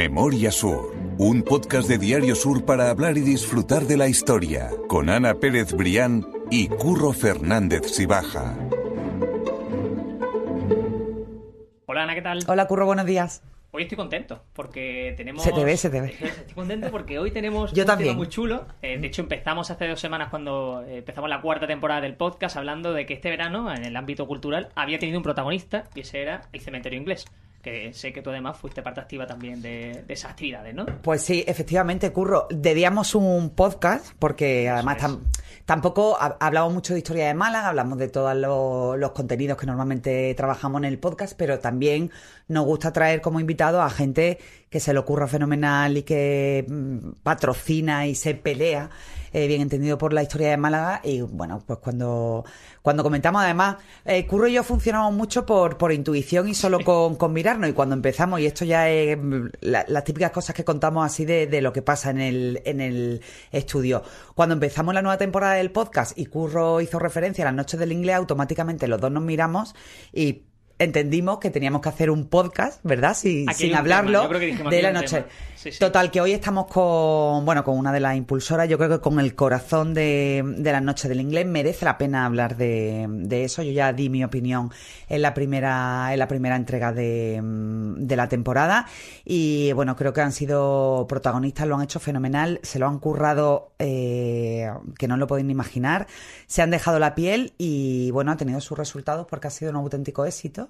Memoria Sur, un podcast de Diario Sur para hablar y disfrutar de la historia, con Ana Pérez Brián y Curro Fernández Sibaja. Hola Ana, ¿qué tal? Hola Curro, buenos días. Hoy estoy contento porque tenemos. Se te ve, se te ve. Estoy contento porque hoy tenemos Yo un también. tema muy chulo. Eh, de hecho, empezamos hace dos semanas cuando eh, empezamos la cuarta temporada del podcast hablando de que este verano, en el ámbito cultural, había tenido un protagonista y ese era el cementerio inglés. Que sé que tú además fuiste parte activa también de, de esas actividades, ¿no? Pues sí, efectivamente, Curro. Debíamos un podcast porque además tam- tampoco ha- hablamos mucho de historia de Málaga, hablamos de todos los, los contenidos que normalmente trabajamos en el podcast, pero también nos gusta traer como invitado a gente que se le ocurra fenomenal y que mm, patrocina y se pelea, eh, bien entendido por la historia de Málaga. Y bueno, pues cuando, cuando comentamos, además, eh, Curro y yo funcionamos mucho por, por intuición y solo con, con mirarnos. Y cuando empezamos, y esto ya es mm, la- las típicas cosas que contamos así de, de lo que pasa en el, en el estudio. Cuando empezamos la nueva temporada del podcast y Curro hizo referencia a las noches del inglés, automáticamente los dos nos miramos y entendimos que teníamos que hacer un podcast, ¿verdad? Si- sin hablarlo tema, de la noche. tema. Sí, sí. Total, que hoy estamos con, bueno, con una de las impulsoras, yo creo que con el corazón de, de las noches del inglés merece la pena hablar de, de eso. Yo ya di mi opinión en la primera, en la primera entrega de, de la temporada y bueno, creo que han sido protagonistas, lo han hecho fenomenal, se lo han currado eh, que no lo podéis ni imaginar, se han dejado la piel y bueno, ha tenido sus resultados porque ha sido un auténtico éxito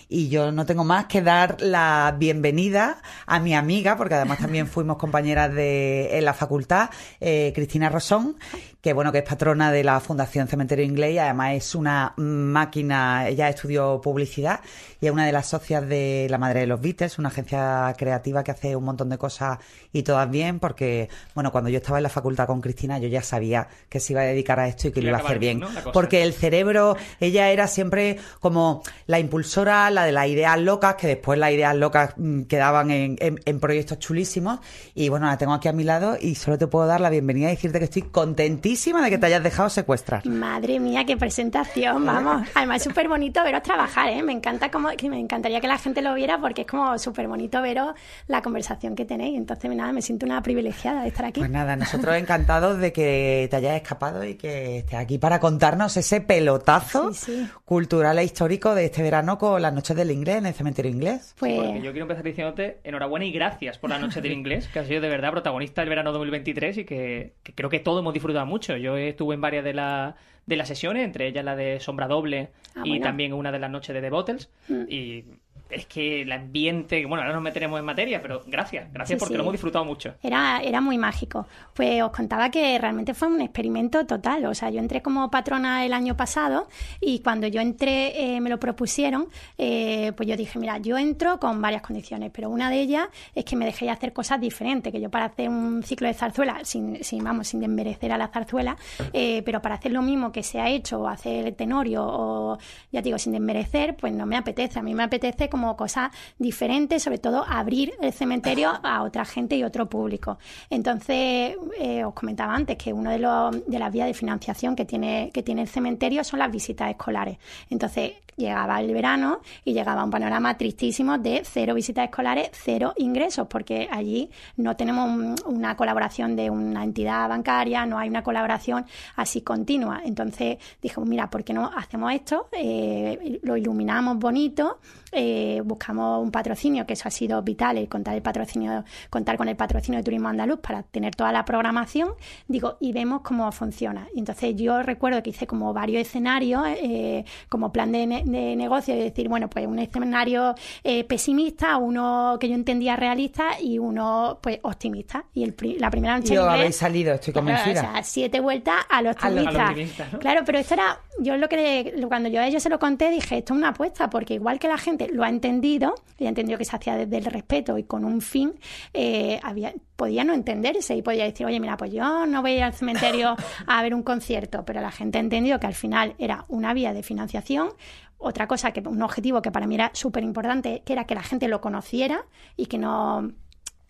y yo no tengo más que dar la bienvenida a mi amiga, porque además también fuimos compañeras de, en la facultad, eh, Cristina Rosón, que bueno, que es patrona de la Fundación Cementerio Inglés y además es una máquina, ella estudió publicidad y es una de las socias de La Madre de los Beatles, una agencia creativa que hace un montón de cosas y todas bien, porque bueno, cuando yo estaba en la facultad con Cristina yo ya sabía que se iba a dedicar a esto y que lo iba a hacer bien, porque el cerebro, ella era siempre como la impulsora, la de las ideas locas, que después las ideas locas mm, quedaban en, en- en proyectos chulísimos. Y bueno, la tengo aquí a mi lado y solo te puedo dar la bienvenida y decirte que estoy contentísima de que te hayas dejado secuestrar. Madre mía, qué presentación, vamos. Además es súper bonito veros trabajar, ¿eh? Me encanta como, que me encantaría que la gente lo viera porque es como súper bonito veros la conversación que tenéis. Entonces, nada, me siento una privilegiada de estar aquí. Pues nada, nosotros encantados de que te hayas escapado y que estés aquí para contarnos ese pelotazo Sí, sí. cultural e histórico de este verano con las noches del inglés en el cementerio inglés. Pues Porque yo quiero empezar diciéndote enhorabuena y gracias por la noche del inglés, que has sido de verdad protagonista del verano 2023 y que, que creo que todos hemos disfrutado mucho. Yo estuve en varias de, la- de las sesiones, entre ellas la de Sombra Doble Ah, y bueno. también una de las noches de The Bottles. Y es que el ambiente, bueno, ahora nos meteremos en materia, pero gracias, gracias Sí, porque sí. lo hemos disfrutado mucho. Era, era muy mágico. Pues os contaba que realmente fue un experimento total. O sea, yo entré como patrona el año pasado y cuando yo entré, eh, me lo propusieron, eh, pues yo dije, mira, yo entro con varias condiciones, pero una de ellas es que me dejéis hacer cosas diferentes, que yo para hacer un ciclo de zarzuela, sin, sin vamos, sin desmerecer a la zarzuela, eh, pero para hacer lo mismo que se ha hecho, o hacer el tenorio, o ya digo, sin desmerecer, pues no me apetece. A mí me apetece como cosas diferentes, sobre todo abrir el cementerio a otra gente y otro público. Entonces, eh, os comentaba antes que una de, los- de las vías de financiación que tiene, que tiene el cementerio son las visitas escolares. Entonces, llegaba el verano y llegaba un panorama tristísimo de cero visitas escolares, cero ingresos, porque allí no tenemos un- una colaboración de una entidad bancaria, no hay una colaboración así continua. Entonces dijimos, mira, ¿por qué no hacemos esto? Eh, lo iluminamos bonito, eh, buscamos un patrocinio, que eso ha sido vital, el contar el patrocinio, contar con el patrocinio de Turismo Andaluz para tener toda la programación, digo, y vemos cómo funciona. Y entonces yo recuerdo que hice como varios escenarios, eh, como plan de, ne- de negocio, de decir, bueno, pues un escenario eh, pesimista, uno que yo entendía realista y uno pues optimista. Y el pri- la primera noche Y os en inglés- habéis salido, estoy Claro, convencida. o sea, siete vueltas al optimista. optimista, ¿no? Claro, pero esto era, yo lo que lo- cuando yo a ellos se lo conté, dije, esto es una apuesta, porque igual que la gente lo ha entendido, y ha entendido que se hacía desde el respeto y con un fin, eh, podía no entenderse y podía decir, oye, mira, pues yo no voy al cementerio a ver un concierto, pero la gente ha entendido que al final era una vía de financiación. Otra cosa, que un objetivo que para mí era súper importante, que era que la gente lo conociera y que no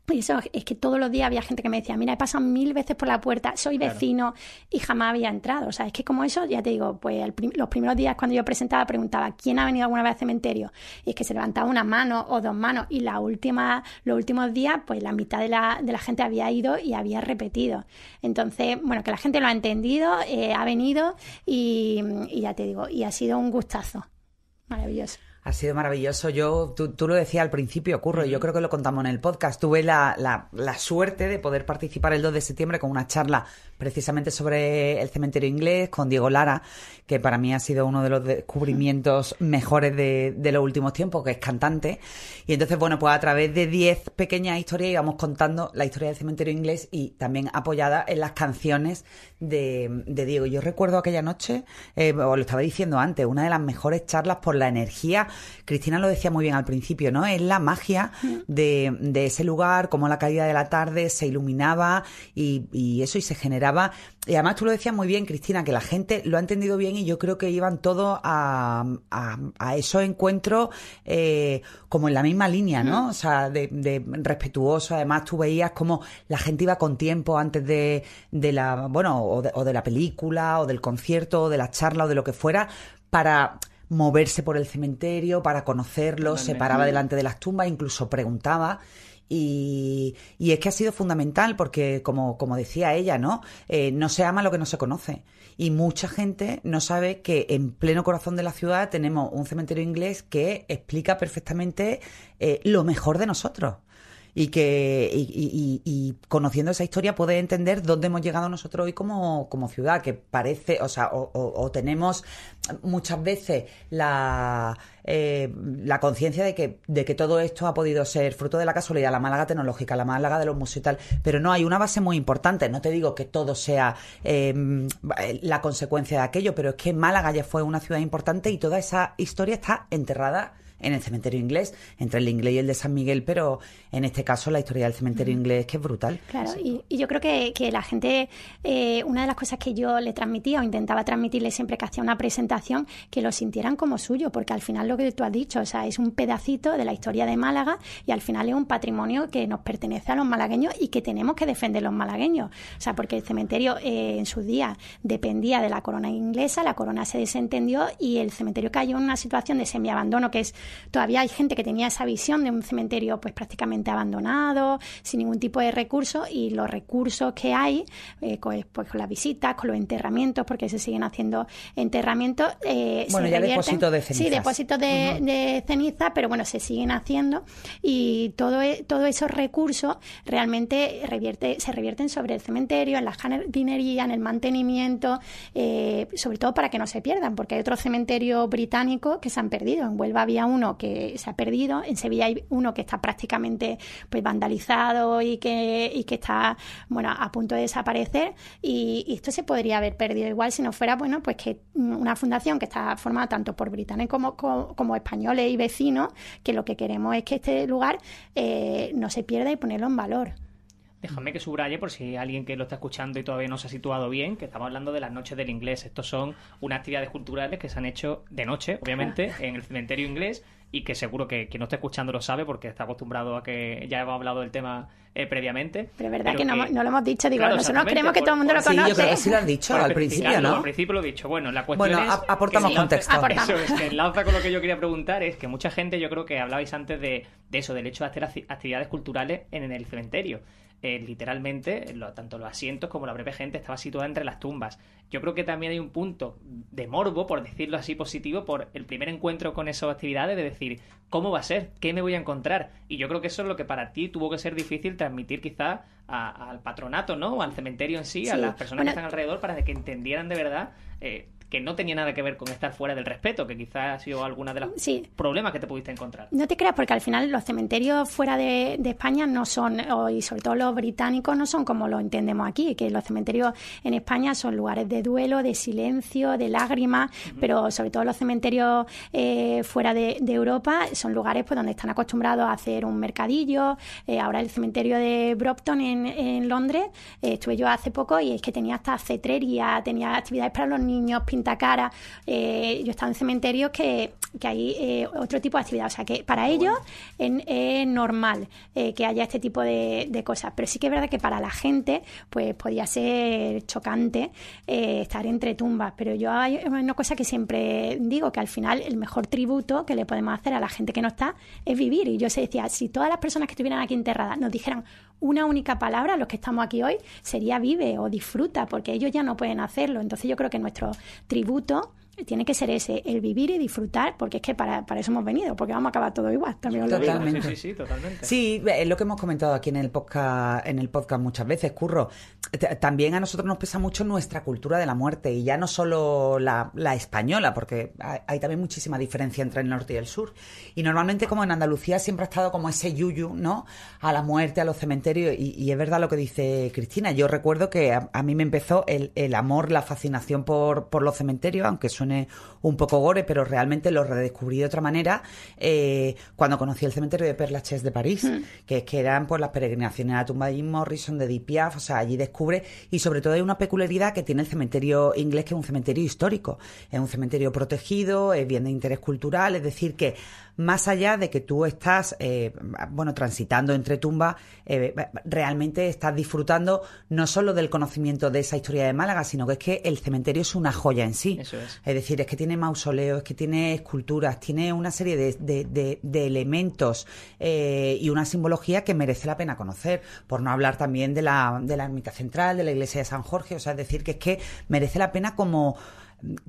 y eso es que todos los días había gente que me decía, mira, he pasado mil veces por la puerta, soy vecino y jamás había entrado. O sea, es que como eso, ya te digo, pues los primeros días cuando yo presentaba preguntaba, ¿quién ha venido alguna vez al cementerio? Y es que se levantaba una mano o dos manos. Y la última, los últimos días, pues la mitad de la, de la gente había ido y había repetido. Entonces, bueno, que la gente lo ha entendido, eh, ha venido y, y ya te digo, y ha sido un gustazo. Maravilloso. Ha sido maravilloso. Yo, tú, tú lo decías al principio, Curro, y yo creo que lo contamos en el podcast. Tuve la, la, la, suerte de poder participar el 2 de septiembre con una charla precisamente sobre el cementerio inglés con Diego Lara, que para mí ha sido uno de los descubrimientos mejores de, de los últimos tiempos, que es cantante. Y entonces, bueno, pues a través de 10 pequeñas historias íbamos contando la historia del cementerio inglés y también apoyada en las canciones de, de Diego. Yo recuerdo aquella noche, eh, os lo estaba diciendo antes, una de las mejores charlas por la energía Cristina lo decía muy bien al principio, ¿no? Es la magia de, de ese lugar, cómo la caída de la tarde se iluminaba y, y, eso y se generaba. Y además tú lo decías muy bien, Cristina, que la gente lo ha entendido bien y yo creo que iban todos a, a, a, esos encuentros eh, como en la misma línea, ¿no? O sea, de, de, respetuoso. Además tú veías como la gente iba con tiempo antes de, de la, bueno, o de, o de la película, o del concierto, o de la charla, o de lo que fuera, para moverse por el cementerio para conocerlo, se paraba delante de las tumbas, incluso preguntaba. Y, y, es que ha sido fundamental porque, como, como decía ella, ¿no? Eh, no se ama lo que no se conoce. Y mucha gente no sabe que en pleno corazón de la ciudad tenemos un cementerio inglés que explica perfectamente eh, lo mejor de nosotros y que y, y, y, conociendo esa historia puede entender dónde hemos llegado nosotros hoy como, como ciudad, que parece, o sea, o, o, tenemos muchas veces la, eh, la conciencia de que, de que todo esto ha podido ser fruto de la casualidad, la Málaga tecnológica, la Málaga de los museos y tal, pero no, hay una base muy importante, no te digo que todo sea eh, la consecuencia de aquello, pero es que Málaga ya fue una ciudad importante y toda esa historia está enterrada en el cementerio inglés, entre el inglés y el de San Miguel, pero en este caso la historia del cementerio inglés que es brutal. Claro, y, y yo creo que, que la gente, eh, una de las cosas que yo le transmitía o intentaba transmitirle siempre que hacía una presentación, que lo sintieran como suyo, porque al final lo que tú has dicho, o sea, es un pedacito de la historia de Málaga y al final es un patrimonio que nos pertenece a los malagueños y que tenemos que defender los malagueños. O sea, porque el cementerio eh, en sus días dependía de la corona inglesa, la corona se desentendió y el cementerio cayó en una situación de semiabandono que es todavía hay gente que tenía esa visión de un cementerio pues prácticamente abandonado, sin ningún tipo de recursos y los recursos que hay, eh, pues, pues, con las visitas, con los enterramientos, porque se siguen haciendo enterramientos. Eh, bueno, ya depósitos de ceniza. Sí, depósitos de, uh -huh. de, ceniza, pero bueno, se siguen haciendo y todo, e, todos esos recursos realmente revierte, se revierten sobre el cementerio, en la jardinería, en el mantenimiento, eh, sobre todo para que no se pierdan, porque hay otros cementerios británicos que se han perdido. En Huelva había uno que se ha perdido, en Sevilla hay uno que está prácticamente pues vandalizado y que, y que está bueno a punto de desaparecer. Y, esto se podría haber perdido. Igual si no fuera bueno pues que una fundación que está formada tanto por británicos como, como, como españoles y vecinos que lo que queremos es que este lugar eh, no se pierda y ponerlo en valor. Déjame que subraye por si alguien que lo está escuchando y todavía no se ha situado bien, que estamos hablando de las noches del inglés. Estos son unas actividades culturales que se han hecho de noche, obviamente, en el cementerio inglés y que seguro que quien no está escuchando lo sabe porque está acostumbrado a que ya hemos hablado del tema eh, previamente. Pero es verdad pero que, no, no, lo hemos dicho, digo, claro, nosotros creemos que por, todo el mundo lo conoce. Sí, yo creo que sí lo han dicho al principio, ¿no? Al principio lo he dicho. Bueno, la cuestión bueno, es... aportamos que contexto. Aportamos. Eso es, que enlaza con lo que yo quería preguntar es que mucha gente, yo creo que hablabais antes de, de eso, del hecho de hacer actividades culturales en, en el cementerio. Eh, literalmente, lo, tanto los asientos como la propia gente estaba situada entre las tumbas. Yo creo que también hay un punto de morbo, por decirlo así positivo, por el primer encuentro con esas actividades, de decir, ¿cómo va a ser? ¿Qué me voy a encontrar? Y yo creo que eso es lo que para ti tuvo que ser difícil transmitir quizá a, al patronato, ¿no? O al cementerio en sí, sí. a las personas bueno, que están alrededor, para que entendieran de verdad eh, que no tenía nada que ver con estar fuera del respeto, que quizás ha sido alguna de los sí. problemas que te pudiste encontrar. No te creas, porque al final los cementerios fuera de, de España no son, y sobre todo los británicos, no son como lo entendemos aquí, que los cementerios en España son lugares de duelo, de silencio, de lágrimas, uh -huh. pero sobre todo los cementerios eh, fuera de, de, Europa son lugares pues donde están acostumbrados a hacer un mercadillo. Eh, ahora el cementerio de Brompton en, en Londres, eh, estuve yo hace poco y es que tenía hasta cetrería, tenía actividades para los niños, pinta cara. Eh, yo he estado en cementerios que, que hay eh, otro tipo de actividad. O sea, que para ellos es, normal eh, que haya este tipo de, de, cosas. Pero sí que es verdad que para la gente, pues podía ser chocante estar entre tumbas. Pero yo hay una cosa que siempre digo, que al final el mejor tributo que le podemos hacer a la gente que no está es vivir. Y yo se decía, si todas las personas que estuvieran aquí enterradas nos dijeran una única palabra, los que estamos aquí hoy, sería vive o disfruta, porque ellos ya no pueden hacerlo. Entonces yo creo que nuestro tributo tiene que ser ese, el vivir y disfrutar, porque es que para, para eso hemos venido, porque vamos a acabar todo igual, también os lo digo. Sí, sí, sí, totalmente. Sí, es lo que hemos comentado aquí en el podcast, en el podcast muchas veces, Curro. También a nosotros nos pesa mucho nuestra cultura de la muerte, y ya no solo la, española, porque hay, también muchísima diferencia entre el norte y el sur. Y normalmente como en Andalucía siempre ha estado como ese yuyu, ¿no? A la muerte, a los cementerios, y, es verdad lo que dice Cristina. Yo recuerdo que a, mí me empezó el, el, amor, la fascinación por, por los cementerios, aunque suene un poco gore, pero realmente lo redescubrí de otra manera eh, cuando conocí el cementerio de Père Lachaise de París, mm. que es que eran pues las peregrinaciones a la tumba de Jim Morrison, de Edith Piaf, o sea, allí descubre, y sobre todo hay una peculiaridad que tiene el cementerio inglés, que es un cementerio histórico, es un cementerio protegido, es bien de interés cultural, es decir, que más allá de que tú estás, eh, bueno, transitando entre tumbas, eh, realmente estás disfrutando no solo del conocimiento de esa historia de Málaga, sino que es que el cementerio es una joya en sí. Eso es. es decir, es que tiene mausoleos, es que tiene esculturas, tiene una serie de, elementos eh, y una simbología que merece la pena conocer, por no hablar también de la, de la ermita central, de la iglesia de San Jorge, o sea, es decir, que es que merece la pena como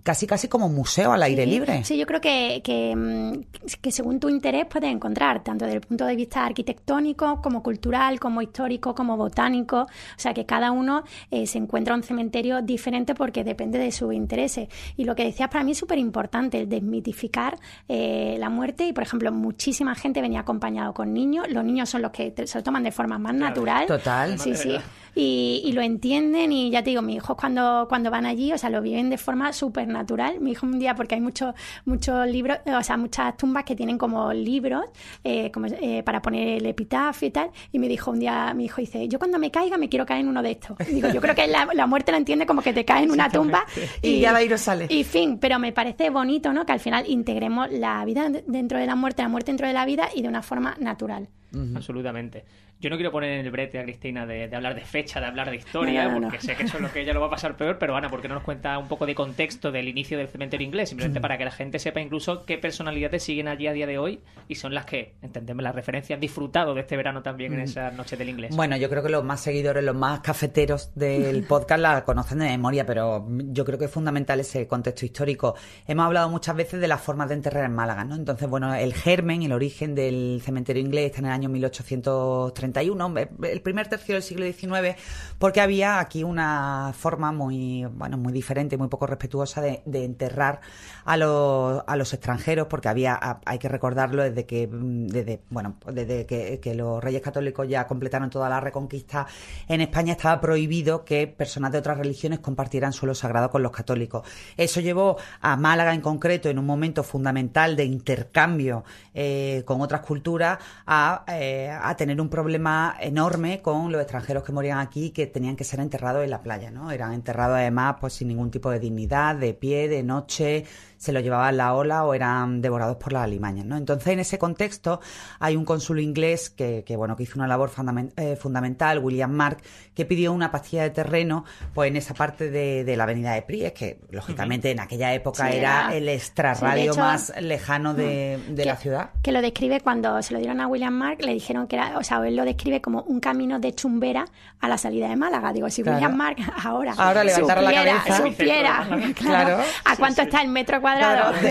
casi casi como museo al aire libre. Sí, yo creo que, que, mm, que, según tu interés puedes encontrar, tanto desde el punto de vista arquitectónico, como cultural, como histórico, como botánico. O sea, que cada uno eh, se encuentra un cementerio diferente porque depende de sus intereses. Y lo que decías para mí es súper importante, el desmitificar eh, la muerte. Y, por ejemplo, muchísima gente venía acompañado con niños. Los niños son los que se lo toman de forma más natural. Total. Sí, sí y, lo entienden y ya te digo, mis hijos cuando, cuando van allí, o sea, lo viven de forma súper natural. Mi hijo un día, porque hay muchos muchos libros, o sea, muchas tumbas que tienen como libros eh, como, eh, para poner el epitafio y tal, y me dijo un día, mi hijo dice, yo cuando me caiga me quiero caer en uno de estos. digo, yo creo que la, muerte la entiende como que te caes en una tumba y, ya va y no sale. Y fin, pero me parece bonito, ¿no? Que al final integremos la vida dentro de la muerte, la muerte dentro de la vida y de una forma natural. Absolutamente. Yo no quiero poner en el brete a Cristina de, hablar de fecha, de hablar de historia, porque sé que eso es lo que ella lo va a pasar peor, pero Ana, ¿por qué no nos cuenta un poco de contexto del inicio del cementerio inglés? Simplemente para que la gente sepa incluso qué personalidades siguen allí a día de hoy y son las que, entendemos la referencia, han disfrutado de este verano también en esas noches del inglés. Bueno, yo creo que los más seguidores, los más cafeteros del podcast la conocen de memoria, pero yo creo que es fundamental ese contexto histórico. Hemos hablado muchas veces de las formas de enterrar en Málaga, ¿no? Entonces, bueno, el germen, el origen del cementerio inglés está en el año 1830 el primer tercio del siglo XIX, porque había aquí una forma muy, bueno, muy diferente, muy poco respetuosa de, enterrar a los, a los extranjeros, porque había, hay que recordarlo desde que, desde, bueno, desde que, que los reyes católicos ya completaron toda la reconquista en España, estaba prohibido que personas de otras religiones compartieran suelo sagrado con los católicos. Eso llevó a Málaga en concreto, en un momento fundamental de intercambio eh, con otras culturas, a, eh, a tener un problema enorme con los extranjeros que morían aquí que tenían que ser enterrados en la playa, ¿no? Eran enterrados además pues sin ningún tipo de dignidad, de pie, de noche, se lo llevaban la ola o eran devorados por las alimañas, ¿no? Entonces, en ese contexto, hay un cónsul inglés que, bueno, que hizo una labor eh, fundamental, William Mark, que pidió una pastilla de terreno, pues en esa parte de, la avenida de Pries, que lógicamente en aquella época era, el extrarradio más lejano de, la ciudad. Que lo describe cuando se lo dieron a William Mark, le dijeron que era, o sea, él lo describe como un camino de chumbera a la salida de Málaga. Digo, si William Mark ahora, ahora levantar la cabeza, supiera, claro, a cuánto está el metro cuadrado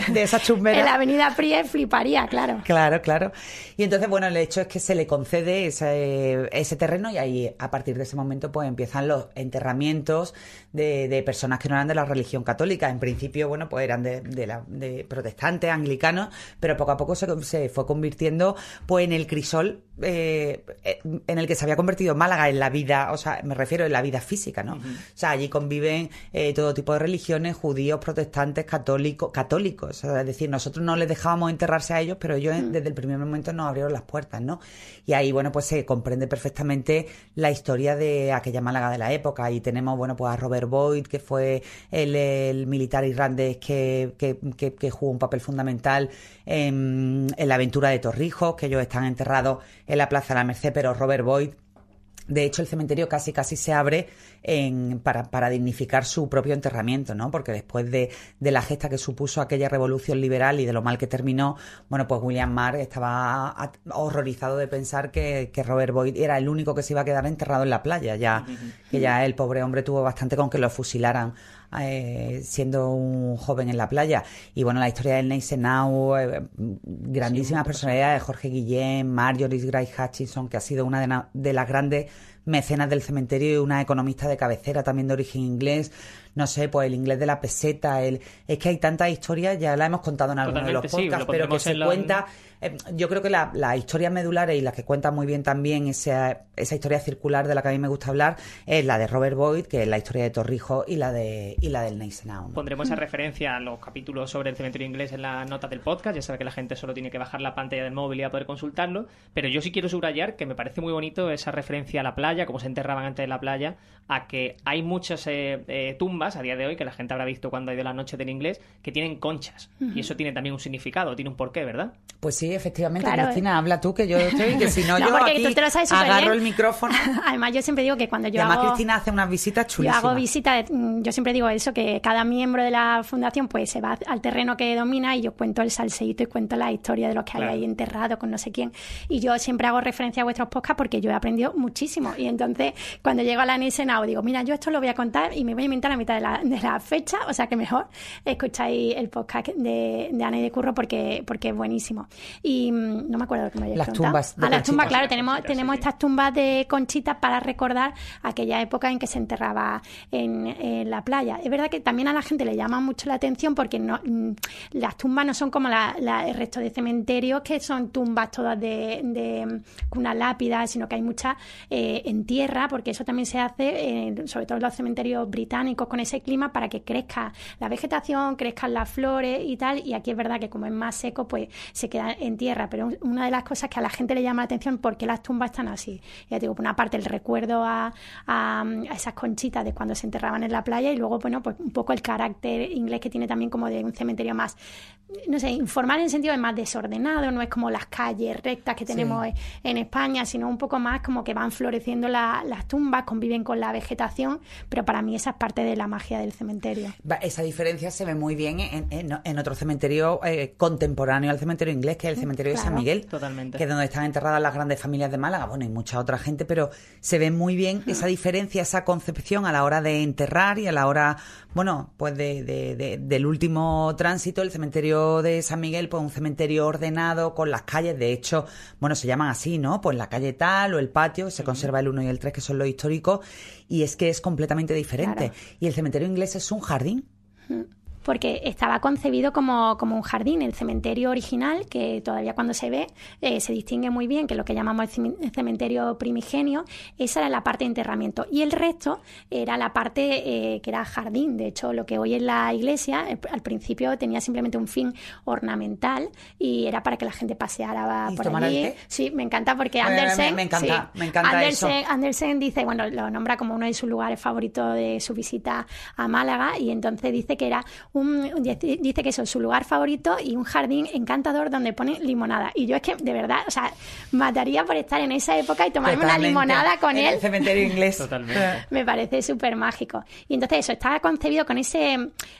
de, esa chumbera. En la avenida Prie fliparía, claro. Claro, claro. Y entonces, bueno, el hecho es que se le concede ese, ese terreno y ahí, a partir de ese momento, pues empiezan los enterramientos de, personas que no eran de la religión católica. En principio, bueno, pues eran de, de, protestantes, anglicanos, pero poco a poco se, se fue convirtiendo pues en el crisol eh, en el que se había convertido Málaga en la vida, o sea, me refiero en la vida física, ¿no? O sea, allí conviven eh, todo tipo de religiones, judíos, protestantes, católicos, católicos. Es decir, nosotros no les dejábamos enterrarse a ellos, pero ellos Mm. desde el primer momento nos abrieron las puertas, ¿no? Y ahí, bueno, pues se comprende perfectamente la historia de aquella Málaga de la época. Y tenemos, bueno, pues a Robert Boyd, que fue el, el militar irlandés que, que, que- que jugó un papel fundamental en, en la aventura de Torrijos, que ellos están enterrados en la Plaza de la Merced, pero Robert Boyd de hecho, el cementerio casi casi se abre en- para, para dignificar su propio enterramiento, ¿no? Porque después de, de la gesta que supuso aquella revolución liberal y de lo mal que terminó, bueno, pues William Marr estaba horrorizado de pensar que, que Robert Boyd era el único que se iba a quedar enterrado en la playa, ya que ya el pobre hombre tuvo bastante con que lo fusilaran eh, siendo un joven en la playa. Y bueno, la historia del Neisenau, eh, grandísimas personalidades, Jorge Guillén, Marjorie Grace Hutchinson, que ha sido una de, na- de las grandes mecenas del cementerio y una economista de cabecera también de origen inglés. No sé, pues el inglés de la peseta, el... es que hay tantas historias, ya la hemos contado en algunos de los sí, podcasts, lo pero que se en la- cuenta eh, yo creo que la- las historias medulares y las que cuentan muy bien también esa, esa historia circular de la que a mí me gusta hablar es la de Robert Boyd, que es la historia de Torrijos, y la de y la del Neisenau. ¿no? Pondremos esa referencia a los capítulos sobre el cementerio inglés en las notas del podcast. Ya sabe que la gente solo tiene que bajar la pantalla del móvil y a poder consultarlo. Pero yo sí quiero subrayar que me parece muy bonito esa referencia a la playa, cómo se enterraban antes de la playa, a que hay muchas eh, eh, tumbas a día de hoy, que la gente habrá visto cuando ha ido la noche del inglés, que tienen conchas. Y eso tiene también un significado, tiene un porqué, ¿verdad? Pues sí, efectivamente, Claro. Cristina, habla tú, que yo estoy, que si no, No, yo porque aquí tú te lo sabes súper agarro bien. el micrófono. Además, yo siempre digo que cuando Y yo además hago... Cristina hace unas visitas Yo chulísimas. hago visitas, mm, yo siempre digo eso, que cada miembro de la fundación pues se va al terreno que domina y yo cuento el salseíto y cuento la historia de los que Claro. hay ahí enterrados con no sé quién. Y yo siempre hago referencia a vuestros podcasts porque yo he aprendido muchísimo. Y entonces, cuando llego a la Nisenao, digo, mira, yo esto lo voy a contar y me voy a inventar a mitad de la, de la fecha, o sea que mejor escucháis el podcast de, de Ana y de Curro porque, porque es buenísimo. Y mm, no me acuerdo lo que me habéis Las preguntado. tumbas de Ah, las tumbas, claro, tenemos, tenemos sí, estas tumbas de conchitas para recordar aquella época en que se enterraba en, en la playa. Es verdad que también a la gente le llama mucho la atención porque no, mm, las tumbas no son como la- la- el resto de cementerios, que son tumbas todas de, de, mm, con una lápida, sino que hay muchas eh, en tierra, porque eso también se hace, eh, sobre todo en los cementerios británicos, con ese clima para que crezca la vegetación, crezcan las flores y tal. Y aquí es verdad que como es más seco, pues se queda en tierra. Pero un- una de las cosas que a la gente le llama la atención, ¿por qué las tumbas están así? Ya digo, por una parte el recuerdo a, a- a esas conchitas de cuando se enterraban en la playa y luego, bueno, pues un poco el carácter inglés que tiene también como de un cementerio más, no sé, informal en el sentido de más desordenado, no es como las calles rectas que tenemos en- en España, sino un poco más como que van floreciendo la- las tumbas, conviven con la vegetación, pero para mí esa es parte de la magia del cementerio. Va, Esa diferencia se ve muy bien en, en- en otro cementerio eh, contemporáneo al cementerio inglés, que es el cementerio de San. Miguel, Totalmente. que es donde están enterradas las grandes familias de Málaga, bueno, y mucha otra gente, pero se ve muy bien esa diferencia, esa concepción a la hora de enterrar y a la hora, bueno, pues de, de- de- del último tránsito, el cementerio de San Miguel, pues un cementerio ordenado con las calles, de hecho, bueno, se llaman así, ¿no? Pues la calle tal o el patio, se conserva el 1 y el 3, que son los históricos, y es que es completamente diferente. Claro. Y el cementerio inglés es un jardín. Porque estaba concebido como, como un jardín. El cementerio original, que todavía cuando se ve eh, se distingue muy bien, que es lo que llamamos el cementerio primigenio, esa era la parte de enterramiento. Y el resto era la parte eh, que era jardín. De hecho, lo que hoy es la iglesia, eh, al principio tenía simplemente un fin ornamental y era para que la gente paseara ¿Y por tomara el allí. té? Sí, me encanta porque Me- me- Andersen... me encanta, sí, me encanta Andersen, eso. Andersen dice, bueno, lo nombra como uno de sus lugares favoritos de su visita a Málaga y entonces dice que era un, dice que eso es su lugar favorito y un jardín encantador donde pone limonada. Y yo es que, de verdad, o sea, mataría por estar en esa época y tomarme una limonada con en él. el cementerio inglés. Totalmente. Me parece súper mágico. Y entonces eso, estaba concebido con ese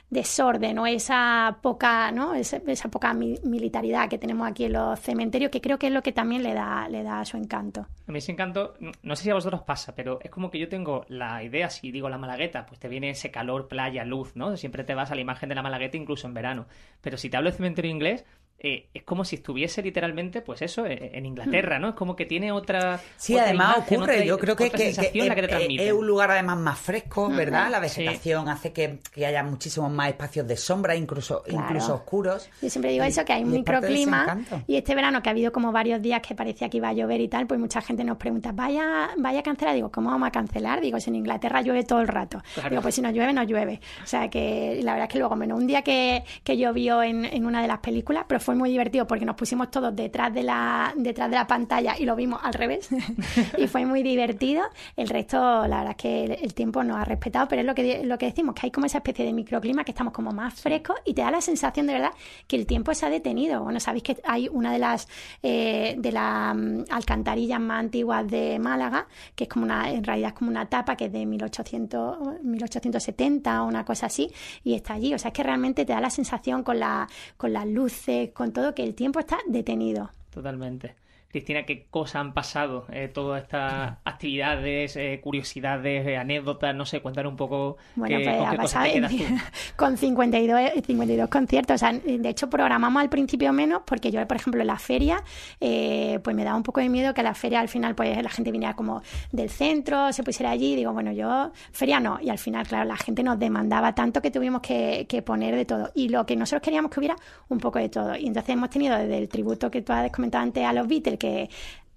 desorden o esa poca, ¿no? Esa, esa poca mi- militaridad que tenemos aquí en los cementerios, que creo que es lo que también le da, le da su encanto. A mí ese encanto, no- no sé si a vosotros pasa, pero es como que yo tengo la idea, si digo la Malagueta, pues te viene ese calor, playa, luz, ¿no? Siempre te vas a la imagen de la Malagueta incluso en verano. Pero si te hablo de cementerio inglés, eh, es como si estuviese literalmente, pues eso, eh, en Inglaterra, ¿no? Es como que tiene otra. Sí, otra además imagen, ocurre, otra- yo creo que, que- sensación que la que te es- un lugar además más fresco, ¿verdad? La vegetación hace que, que haya muchísimos más espacios de sombra, incluso, Claro. incluso oscuros. Yo siempre digo Y- eso, que hay un microclima y este verano que ha habido como varios días que parecía que iba a llover y tal, pues mucha gente nos pregunta, vaya, vaya a cancelar, digo, ¿cómo vamos a cancelar? Digo, si en Inglaterra llueve todo el rato. Claro. Digo, pues si no llueve, no llueve. O sea que la verdad es que luego, menos un día que, que llovió en, en una de las películas, pero fue muy divertido porque nos pusimos todos detrás de la, detrás de la pantalla y lo vimos al revés y fue muy divertido. El resto, la verdad es que el, tiempo nos ha respetado, pero es lo que, lo que decimos, que hay como esa especie de microclima que estamos como más frescos y te da la sensación de verdad que el tiempo se ha detenido. Bueno, sabéis que hay una de las eh, de las mm, alcantarillas más antiguas de Málaga, que es como una, en realidad es como una tapa que es de 1800, 1870 o una cosa así, y está allí. O sea, es que realmente te da la sensación con, la, con las luces, con todo, que el tiempo está detenido. Totalmente. Cristina, ¿qué cosas han pasado? Eh, todas estas actividades, eh, curiosidades, eh, anécdotas, no sé, cuéntanos un poco Bueno, qué, pues con ha qué cosas pasado te quedas tú. con 52, eh, 52 conciertos. O sea, de hecho, programamos al principio menos porque yo, por ejemplo, en la feria, eh, pues me daba un poco de miedo que a la feria al final pues la gente viniera como del centro, se pusiera allí. Digo, bueno, yo, feria no. Y al final, claro, la gente nos demandaba tanto que tuvimos que, que poner de todo. Y lo que nosotros queríamos que hubiera un poco de todo. Y entonces hemos tenido desde el tributo que tú has comentado antes a los Beatles, que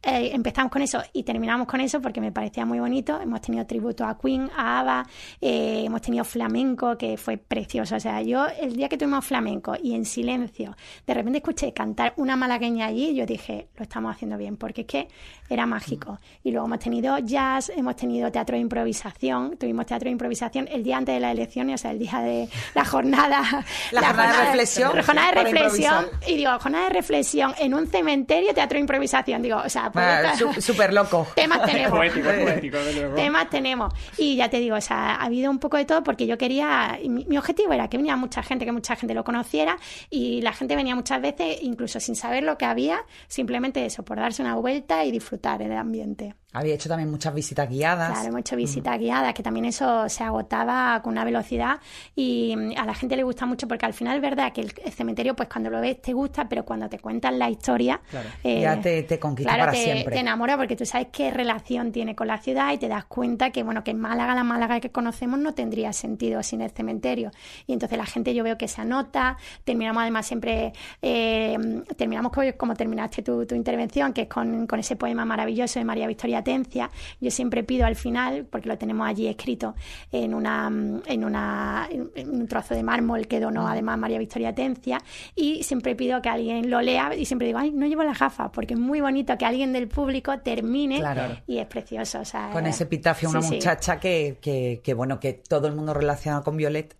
eh, empezamos con eso y terminamos con eso porque me parecía muy bonito. Hemos tenido tributo a Queen, a ABBA, eh, hemos tenido flamenco, que fue precioso. O sea, yo el día que tuvimos flamenco y en silencio, de repente escuché cantar una malagueña allí, yo dije, lo estamos haciendo bien, porque es que era mágico. Y luego hemos tenido jazz, hemos tenido teatro de improvisación, tuvimos teatro de improvisación el día antes de las elecciones, o sea, el día de la jornada. La jornada de reflexión jornada de reflexión. Y digo, jornada de reflexión en un cementerio, teatro de improvisación. Digo, o sea, Ah, su- Súper loco. temas tenemos. Poético, poético. Temas tenemos. Y ya te digo, o sea, ha habido un poco de todo porque yo quería, y mi, mi objetivo era que viniera mucha gente, que mucha gente lo conociera y la gente venía muchas veces incluso sin saber lo que había, simplemente eso, por darse una vuelta y disfrutar el ambiente. Había hecho también muchas visitas guiadas. Claro, hemos hecho visitas guiadas, que también eso se agotaba con una velocidad y mm, a la gente le gusta mucho porque al final es verdad que el, cementerio, pues cuando lo ves te gusta, pero cuando te cuentan la historia, Claro. eh, Ya te- te conquista claro, para te, siempre. te enamora porque tú sabes qué relación tiene con la ciudad y te das cuenta que, bueno, que en Málaga, la Málaga que conocemos no tendría sentido sin el cementerio. Y entonces la gente yo veo que se anota, terminamos además siempre, eh, terminamos co- como terminaste tu, tu intervención, que es con, con ese poema maravilloso de María Victoria Atencia. Yo siempre pido al final, porque lo tenemos allí escrito en, una, en, una, en un trozo de mármol que donó además María Victoria Atencia, y siempre pido que alguien lo lea y siempre digo, ay, no llevo las gafas, porque es muy bonito que alguien del público termine Claro. y es precioso. o sea, Con ese epitafio, una sí. muchacha que, que, que, bueno, que todo el mundo relaciona con Violet,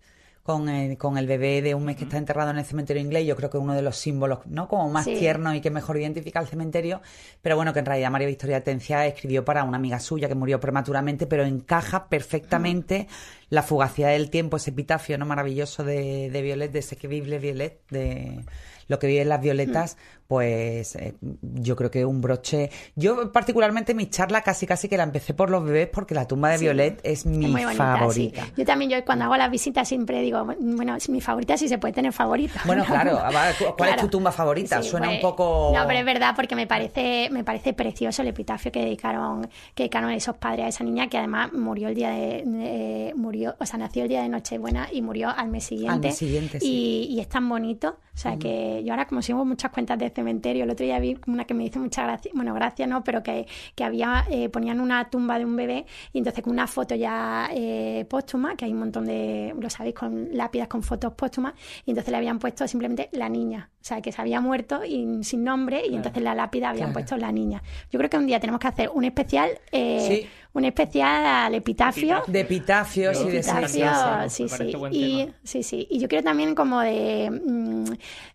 con el, con el bebé de un mes que está enterrado en el cementerio inglés. Yo creo que es uno de los símbolos, ¿no? Como más Sí. tierno y que mejor identifica el cementerio. Pero bueno, que en realidad María Victoria Atencia escribió para una amiga suya que murió prematuramente, pero encaja perfectamente la fugacidad del tiempo, ese epitafio, ¿no? Maravilloso de, de Violet, de ese que vive Violet, de lo que viven las violetas, pues eh, yo creo que un broche. Yo, particularmente, mi charla casi casi que la empecé por los bebés porque la tumba de Sí. Violet es mi Es bonita, favorita. sí. Yo también, yo cuando hago las visitas siempre digo, bueno, es mi favorita si se puede tener favorita. Bueno, ¿no? claro, ¿cuál es tu tumba favorita? Suena pues, un poco... No, pero es verdad porque me parece, me parece precioso el epitafio que dedicaron, que dedicaron esos padres a esa niña que además murió el día de, murió, o sea, nació el día de Nochebuena y murió al mes siguiente. mes siguiente, sí. y, y es tan bonito, o sea que yo ahora como sigo muchas cuentas de cementerio, el otro día vi una que me hizo mucha gracia, bueno, gracia no, pero que, que había, eh, ponían una tumba de un bebé y entonces con una foto ya eh, póstuma, que hay un montón de, lo sabéis, con lápidas con fotos póstumas, y entonces le habían puesto simplemente la niña, o sea, que se había muerto y sin nombre y entonces la lápida habían Claro. puesto la niña. Yo creo que un día tenemos que hacer un especial, eh, Sí. un especial al epitafio. De epitafios y de Epitafio. sí, sí, Y, sí, sí. Y yo quiero también como de mm,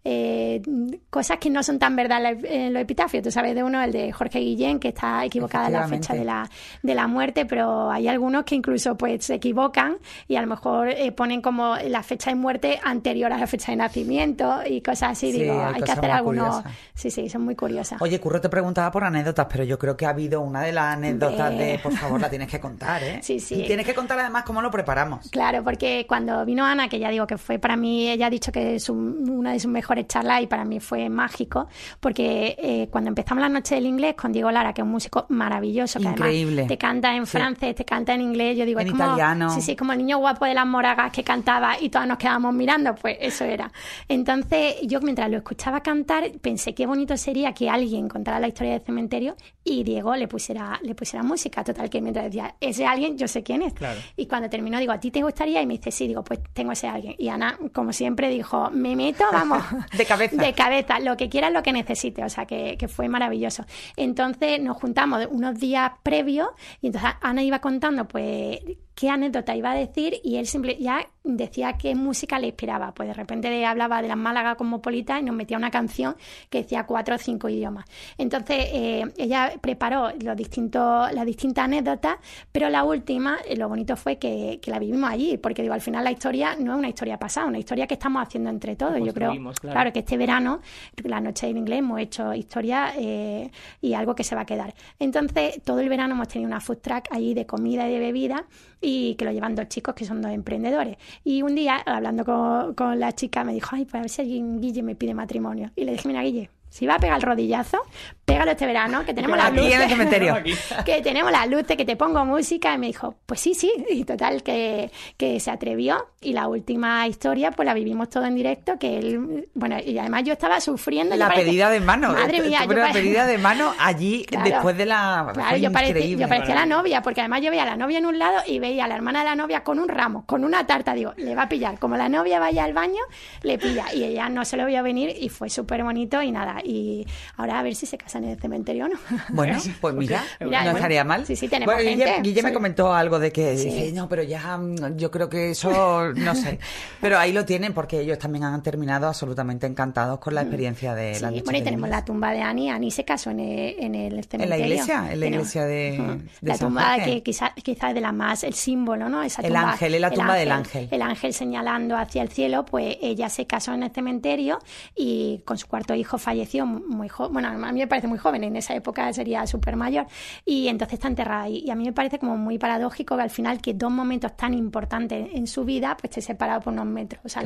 eh, cosas que no son tan verdad en la- en los epitafios. Tú sabes de uno, el de Jorge Guillén, que está equivocada en la fecha de la, de la muerte, pero hay algunos que incluso pues se equivocan y a lo mejor eh, ponen como la fecha de muerte anterior a la fecha de nacimiento y cosas así. Sí, digo, hay hay, que hacer algunos. Sí, sí, son muy curiosas. Oye, Curro te preguntaba por anécdotas, pero yo creo que ha habido una de las anécdotas de, De- por favor, la tienes que contar, ¿eh? Sí, sí. Tienes que contar además cómo lo preparamos. Claro, porque cuando vino Ana, que ya digo que fue para mí, ella ha dicho que es un- una de sus mejores charlas y para mí fue mágico, porque eh, cuando empezamos la noche del inglés con Diego Lara, que es un músico maravilloso, que Increíble. además te canta en Sí. francés, te canta en inglés, yo digo, En es como, italiano. Sí, sí, como el niño guapo de las moragas que cantaba y todas nos quedábamos mirando, pues eso era. Entonces yo mientras lo escuchaba cantar pensé qué bonito sería que alguien contara la historia del cementerio y Diego le pusiera, le pusiera música, total que mientras decía, ese alguien yo sé quién es. Claro. Y cuando terminó, digo, ¿a ti te gustaría? Y me dice, sí, digo, pues tengo ese alguien. Y Ana, como siempre, dijo, me meto, vamos. De cabeza. De cabeza, lo que quieras, lo que necesite. O sea, que, que fue maravilloso. Entonces nos juntamos unos días previos y entonces Ana iba contando, pues, qué anécdota iba a decir y él simple, ya decía qué música le inspiraba. Pues de repente hablaba de las Málaga cosmopolita y nos metía una canción que decía cuatro o cinco idiomas. Entonces eh, ella preparó los distintos, las distintas anécdotas, pero la última, eh, lo bonito fue que, que la vivimos allí, porque digo, al final la historia no es una historia pasada, una historia que estamos haciendo entre todos. Yo creo, claro. que este verano, la noche en inglés, hemos hecho historia eh, y algo que se va a quedar. Entonces, todo el verano hemos tenido una food track allí de comida y de bebida y que lo llevan dos chicos que son dos emprendedores. Y un día, hablando con, con la chica, me dijo, ay, pues a ver si alguien, Guille me pide matrimonio. Y le dije, mira, Guille, si va a pegar el rodillazo, pégalo este verano, que tenemos las Aquí en el luces. que tenemos las luces, que te pongo música. Y me dijo, pues sí, sí. Y total, que, que se atrevió. Y la última historia, pues la vivimos todo en directo, que él, bueno, y además yo estaba sufriendo. La parecía- pedida de mano. Madre mía, Tuve yo la pedida de mano allí Claro. después de la. Claro, yo parecía, yo parecía la novia, porque además yo veía a la novia en un lado y veía a la hermana de la novia con un ramo, con una tarta. Digo, le va a pillar. Como la novia vaya al baño, le pilla. Y ella no se lo vio venir y fue súper bonito y nada. Y ahora a ver si se casan en el cementerio o no. Bueno, pues mira, Mira, no bueno, estaría mal. sí, sí, tenemos Bueno, Guille, gente, Guille me soy- comentó algo de que Sí. dice, no, pero ya mm, yo creo que eso, no sé. Pero ahí lo tienen porque ellos también han terminado absolutamente encantados con la experiencia de Sí, la noche bueno, y tenemos la tumba de Ani. Ani se casó en el, en el cementerio. iglesia? ¿En la iglesia de- Ujú. de La San tumba Jorge? que quizás quizá es de la más, el símbolo, ¿no? Esa El ángel, es la tumba del ángel. El ángel señalando hacia el cielo, pues ella se casó en el cementerio y con su cuarto hijo falleció muy joven. Bueno, a mí me parece muy joven, en esa época sería súper mayor. Y entonces está enterrada ahí. Y a mí me parece como muy paradójico que al final que dos momentos tan importantes en su vida, pues esté separado por unos metros. O sea,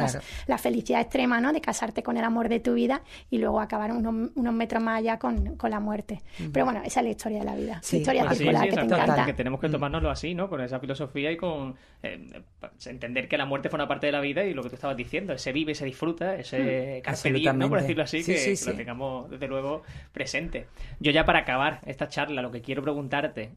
la felicidad extrema, ¿no? De casarte con el amor de tu vida y luego acabar unos, unos metros más allá con, con la muerte. Pero bueno, esa es la historia de la vida. Sí, la historia pues circular sí, que te encanta. que tenemos que tomárnoslo así, ¿no? Con esa filosofía y con eh, entender que la muerte forma parte de la vida y lo que tú estabas diciendo, se vive, se disfruta, ese carpe diem, ¿no? Por Absolutamente. decirlo así, Sí, que, sí, que sí. lo tengamos desde luego presente. Yo ya para acabar esta charla, lo que quiero preguntarte,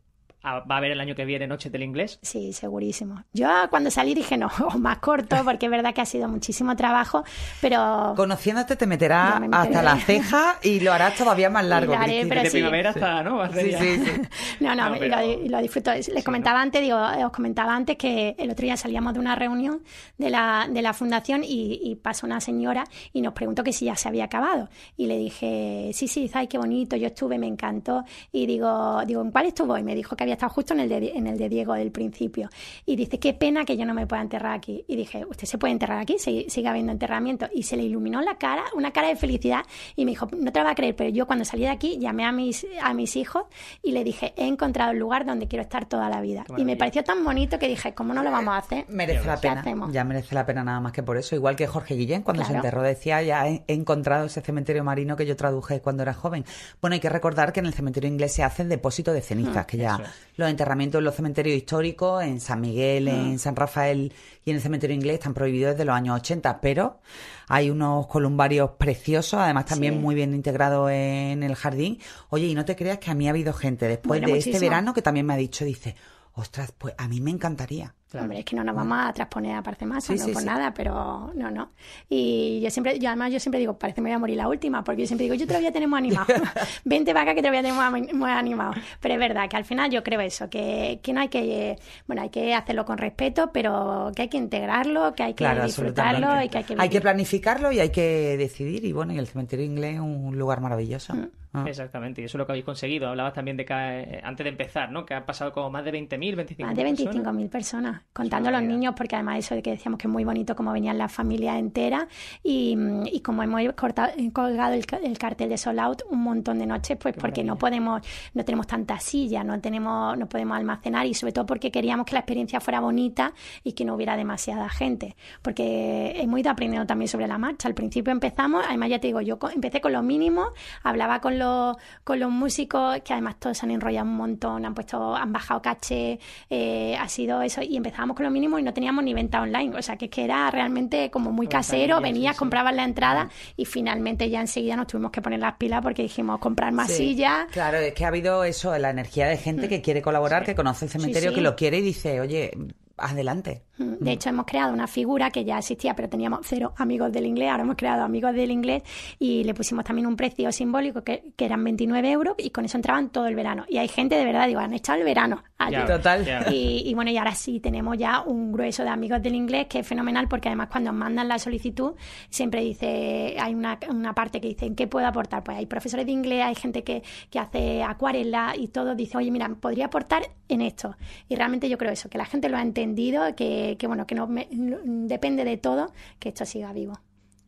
¿va a haber el año que viene Noches del Inglés? Sí, segurísimo. Yo cuando salí dije no, o más corto, porque es verdad que ha sido muchísimo trabajo, pero... Conociéndote te meterás Ya me hasta la ceja y lo harás todavía más largo. Lo haré, pero de sí. primavera hasta, ¿no? Va a ser Sí, sí, sí. No, no, No, pero- lo, lo disfruto. Les Sí, comentaba ¿no? antes, digo, os comentaba antes que el otro día salíamos de una reunión de la, de la fundación y, y pasó una señora y nos preguntó que si ya se había acabado. Y le dije, sí, sí, ay, qué bonito, yo estuve, me encantó. Y digo, digo, ¿en cuál estuvo? Y me dijo que había estado justo en el de, en el de Diego del principio. Y dice, qué pena que yo no me pueda enterrar aquí. Y dije, ¿usted se puede enterrar aquí? Sigue, sigue habiendo enterramiento. Y se le iluminó la cara, una cara de felicidad. Y me dijo, no te lo va a creer, pero yo cuando salí de aquí llamé a mis, a mis hijos y le dije, he encontrado el lugar donde quiero estar toda la vida. Y me pareció tan bonito que dije, ¿cómo no lo vamos a hacer? Merece la ¿Qué pena. hacemos? Ya merece la pena nada más que por eso. Igual que Jorge Guillén, cuando se enterró, decía, ya he he encontrado ese cementerio marino que yo traduje cuando era joven. Bueno, hay que recordar que en el cementerio inglés se hacen depósitos de cenizas, que ya es. Los enterramientos en los cementerios históricos, en San Miguel, en San Rafael y en el cementerio inglés están prohibidos desde los años 80, pero hay unos columbarios preciosos, además también Sí. muy bien integrados en el jardín. Oye, y no te creas que a mí ha habido gente después Bueno, de este verano que también me ha dicho, dice, ostras, pues a mí me encantaría. Claro. Hombre, es que no nos vamos a transponer a Parce Masa, Sí, no sí, por sí. nada, pero no, no. Y yo siempre, yo además yo siempre digo, parece que me voy a morir la última, porque yo siempre digo, yo te lo voy a tener muy animado. Vente acá que te voy a tener muy, animado. Pero es verdad que al final yo creo eso, que, que no hay que, eh, bueno, hay que hacerlo con respeto, pero que hay que integrarlo, que hay que Claro, disfrutarlo y que hay que Hay que planificarlo y hay que decidir. Y bueno, y el cementerio inglés es un lugar maravilloso. Mm. Ah. Exactamente, y eso es lo que habéis conseguido. Hablabas también de que eh, antes de empezar, ¿no? Que ha pasado como más de 20.000, 25.000 Más de 25.000 personas, contando los niños, porque además eso de que decíamos que es muy bonito como venían las familias enteras y, y como hemos cortado, colgado el, el, cartel de Sold Out un montón de noches, pues Qué porque maravilla. no podemos, no tenemos tantas sillas, no tenemos, no podemos almacenar y sobre todo porque queríamos que la experiencia fuera bonita y que no hubiera demasiada gente, porque hemos ido aprendiendo también sobre la marcha. Al principio empezamos, además ya te digo, yo co- empecé con lo mínimo, hablaba con los, con los músicos, que además todos se han enrollado un montón, han puesto, han bajado caché, eh, ha sido eso, y empezábamos con lo mínimo y no teníamos ni venta online, o sea que es que era realmente como muy casero, sí, venías, sí. comprabas la entrada y finalmente ya enseguida nos tuvimos que poner las pilas porque dijimos comprar más Sí, sillas. Claro, es que ha habido eso, la energía de gente que quiere colaborar, que conoce el cementerio, que lo quiere y dice, oye, adelante. De hecho, hemos creado una figura que ya existía, pero teníamos cero amigos del inglés. Ahora hemos creado amigos del inglés y le pusimos también un precio simbólico que, que eran 29 euros y con eso entraban todo el verano. Y hay gente de verdad, digo, han echado el verano allí. Ya, Total. Y, y bueno, y ahora sí tenemos ya un grueso de amigos del inglés que es fenomenal porque además cuando mandan la solicitud siempre dice, hay una, una parte que dice, ¿en qué puedo aportar? Pues hay profesores de inglés, hay gente que, que hace acuarela y todo dice, oye, mira, podría aportar en esto. Y realmente yo creo eso, que la gente lo ha entendido, que, que bueno, que no me- no- depende de todo que esto siga vivo.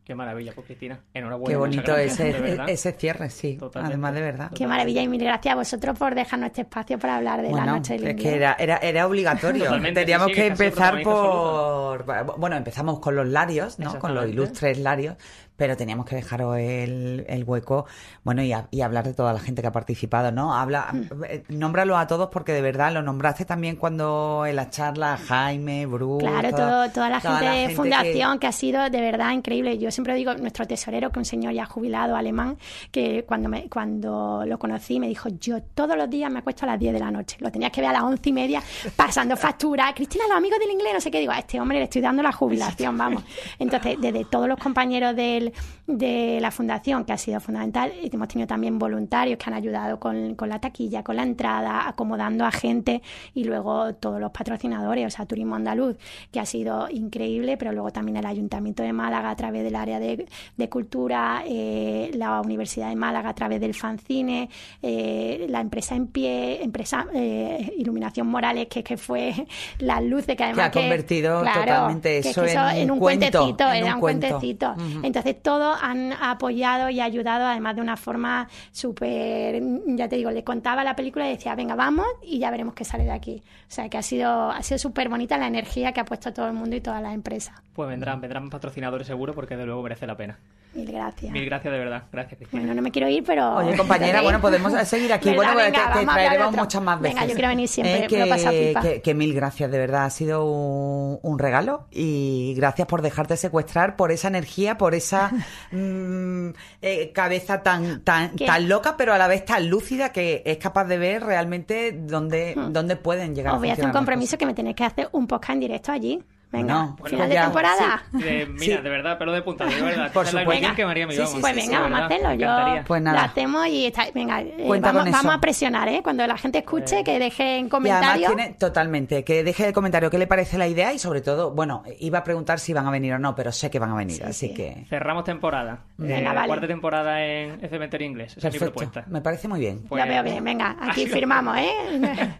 Qué maravilla, pues Cristina. Enhorabuena. Qué bonito gracias, ese, ese cierre, sí. Totalmente. Además, de verdad. Qué maravilla y mil gracias a vosotros por dejarnos este espacio para hablar de la noche del es que era, era, era obligatorio. Totalmente, Teníamos sí, que empezar por... Bueno, empezamos con los larios, ¿no? Con los ilustres larios, pero teníamos que dejaros el, el hueco, bueno, y, a- y hablar de toda la gente que ha participado, ¿no? Habla, Hmm. eh, nómbralo a todos porque de verdad lo nombraste también cuando en la charla Jaime, Bruce... Claro, todo- toda la gente de fundación que... ha sido de verdad increíble. Yo siempre digo, nuestro tesorero, que un señor ya jubilado alemán, que cuando, me, cuando lo conocí me dijo, yo todos los días me acuesto a las 10 de la noche. Lo tenías que ver a las once y media pasando factura. Cristina, los amigos del inglés, no sé qué. Digo, a este hombre le estoy dando la jubilación, vamos. Entonces, desde todos los compañeros del, de la fundación, que ha sido fundamental, hemos tenido también voluntarios que han ayudado con, con la taquilla, con la entrada, acomodando a gente y luego todos los patrocinadores, o sea, Turismo Andaluz, que ha sido increíble, pero luego también el Ayuntamiento de Málaga a través del área de, de cultura, eh, la Universidad de Málaga a través del fanzine, eh, la empresa en pie, empresa eh, Iluminación Morales, que, que fue las luces que además ha convertido claro, totalmente que- eso que en un cuento, cuentecito, en era un cuento. cuentecito. Entonces todos han apoyado y ayudado además de una forma súper, ya te digo, le contaba la película y decía, venga, vamos y ya veremos qué sale de aquí. O sea que ha sido, ha sido súper bonita la energía que ha puesto todo el mundo y todas las empresas. Pues vendrán, vendrán patrocinadores seguro porque de luego merece la pena. Mil gracias. Mil gracias de verdad. Gracias, Cristina. Bueno, no me quiero ir, pero... Oye, compañera, bueno, podemos seguir aquí. ¿Verdad? Bueno, pues, Venga, te, a traeremos muchas más veces. Venga, yo quiero venir siempre, Eh, que, me lo paso pipa. que- que mil gracias, de verdad. Ha sido un, un regalo y gracias por dejarte secuestrar, por esa energía, por esa mm, eh, cabeza tan, tan, ¿Qué? tan loca, pero a la vez tan lúcida que es capaz de ver realmente dónde, dónde pueden llegar Hmm. Os voy a hacer un compromiso que me tenéis que hacer un podcast en directo allí. Venga, Bueno, final pues de ya, temporada. Eh, mira, Sí. de verdad, pelo de punta, de verdad. Por la supuesto. que me haría mi Sí, Pues sí, venga, de vamos a hacerlo. me Yo encantaría. Pues nada. lo hacemos y está, venga, eh, vamos, a presionar, ¿eh? Cuando la gente escuche, Pues- que deje en comentarios. tiene totalmente, que deje el comentario qué le parece la idea y sobre todo, bueno, iba a preguntar si van a venir o no, pero sé que van a venir, Sí, así sí. que Cerramos temporada. Venga, Eh, vale. Cuarta temporada en el cementerio inglés. Esa es mi perfecto, propuesta. me parece muy bien. Pues- Lo veo bien, venga, aquí firmamos, ¿eh?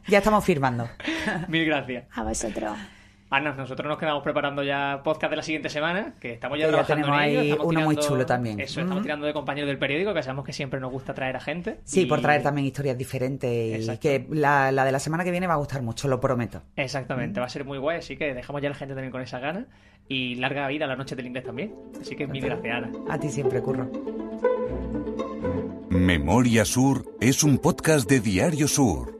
Ya estamos firmando. Mil gracias. A vosotros. Ana, nosotros nos quedamos preparando ya podcast de la siguiente semana, que estamos ya Que ya trabajando tenemos en ello. ahí uno muy chulo también. Eso, estamos Ujú. tirando de compañeros del periódico, que sabemos que siempre nos gusta traer a gente. Sí, y- por traer también historias diferentes y Exacto. que la, la de la semana que viene va a gustar mucho, lo prometo. Exactamente, va a ser muy guay, así que dejamos ya a la gente también con esa gana. Y larga vida a la noche del inglés también. Así que mil gracias, Ana. A ti siempre, Curro. Memoria Sur es un podcast de Diario Sur.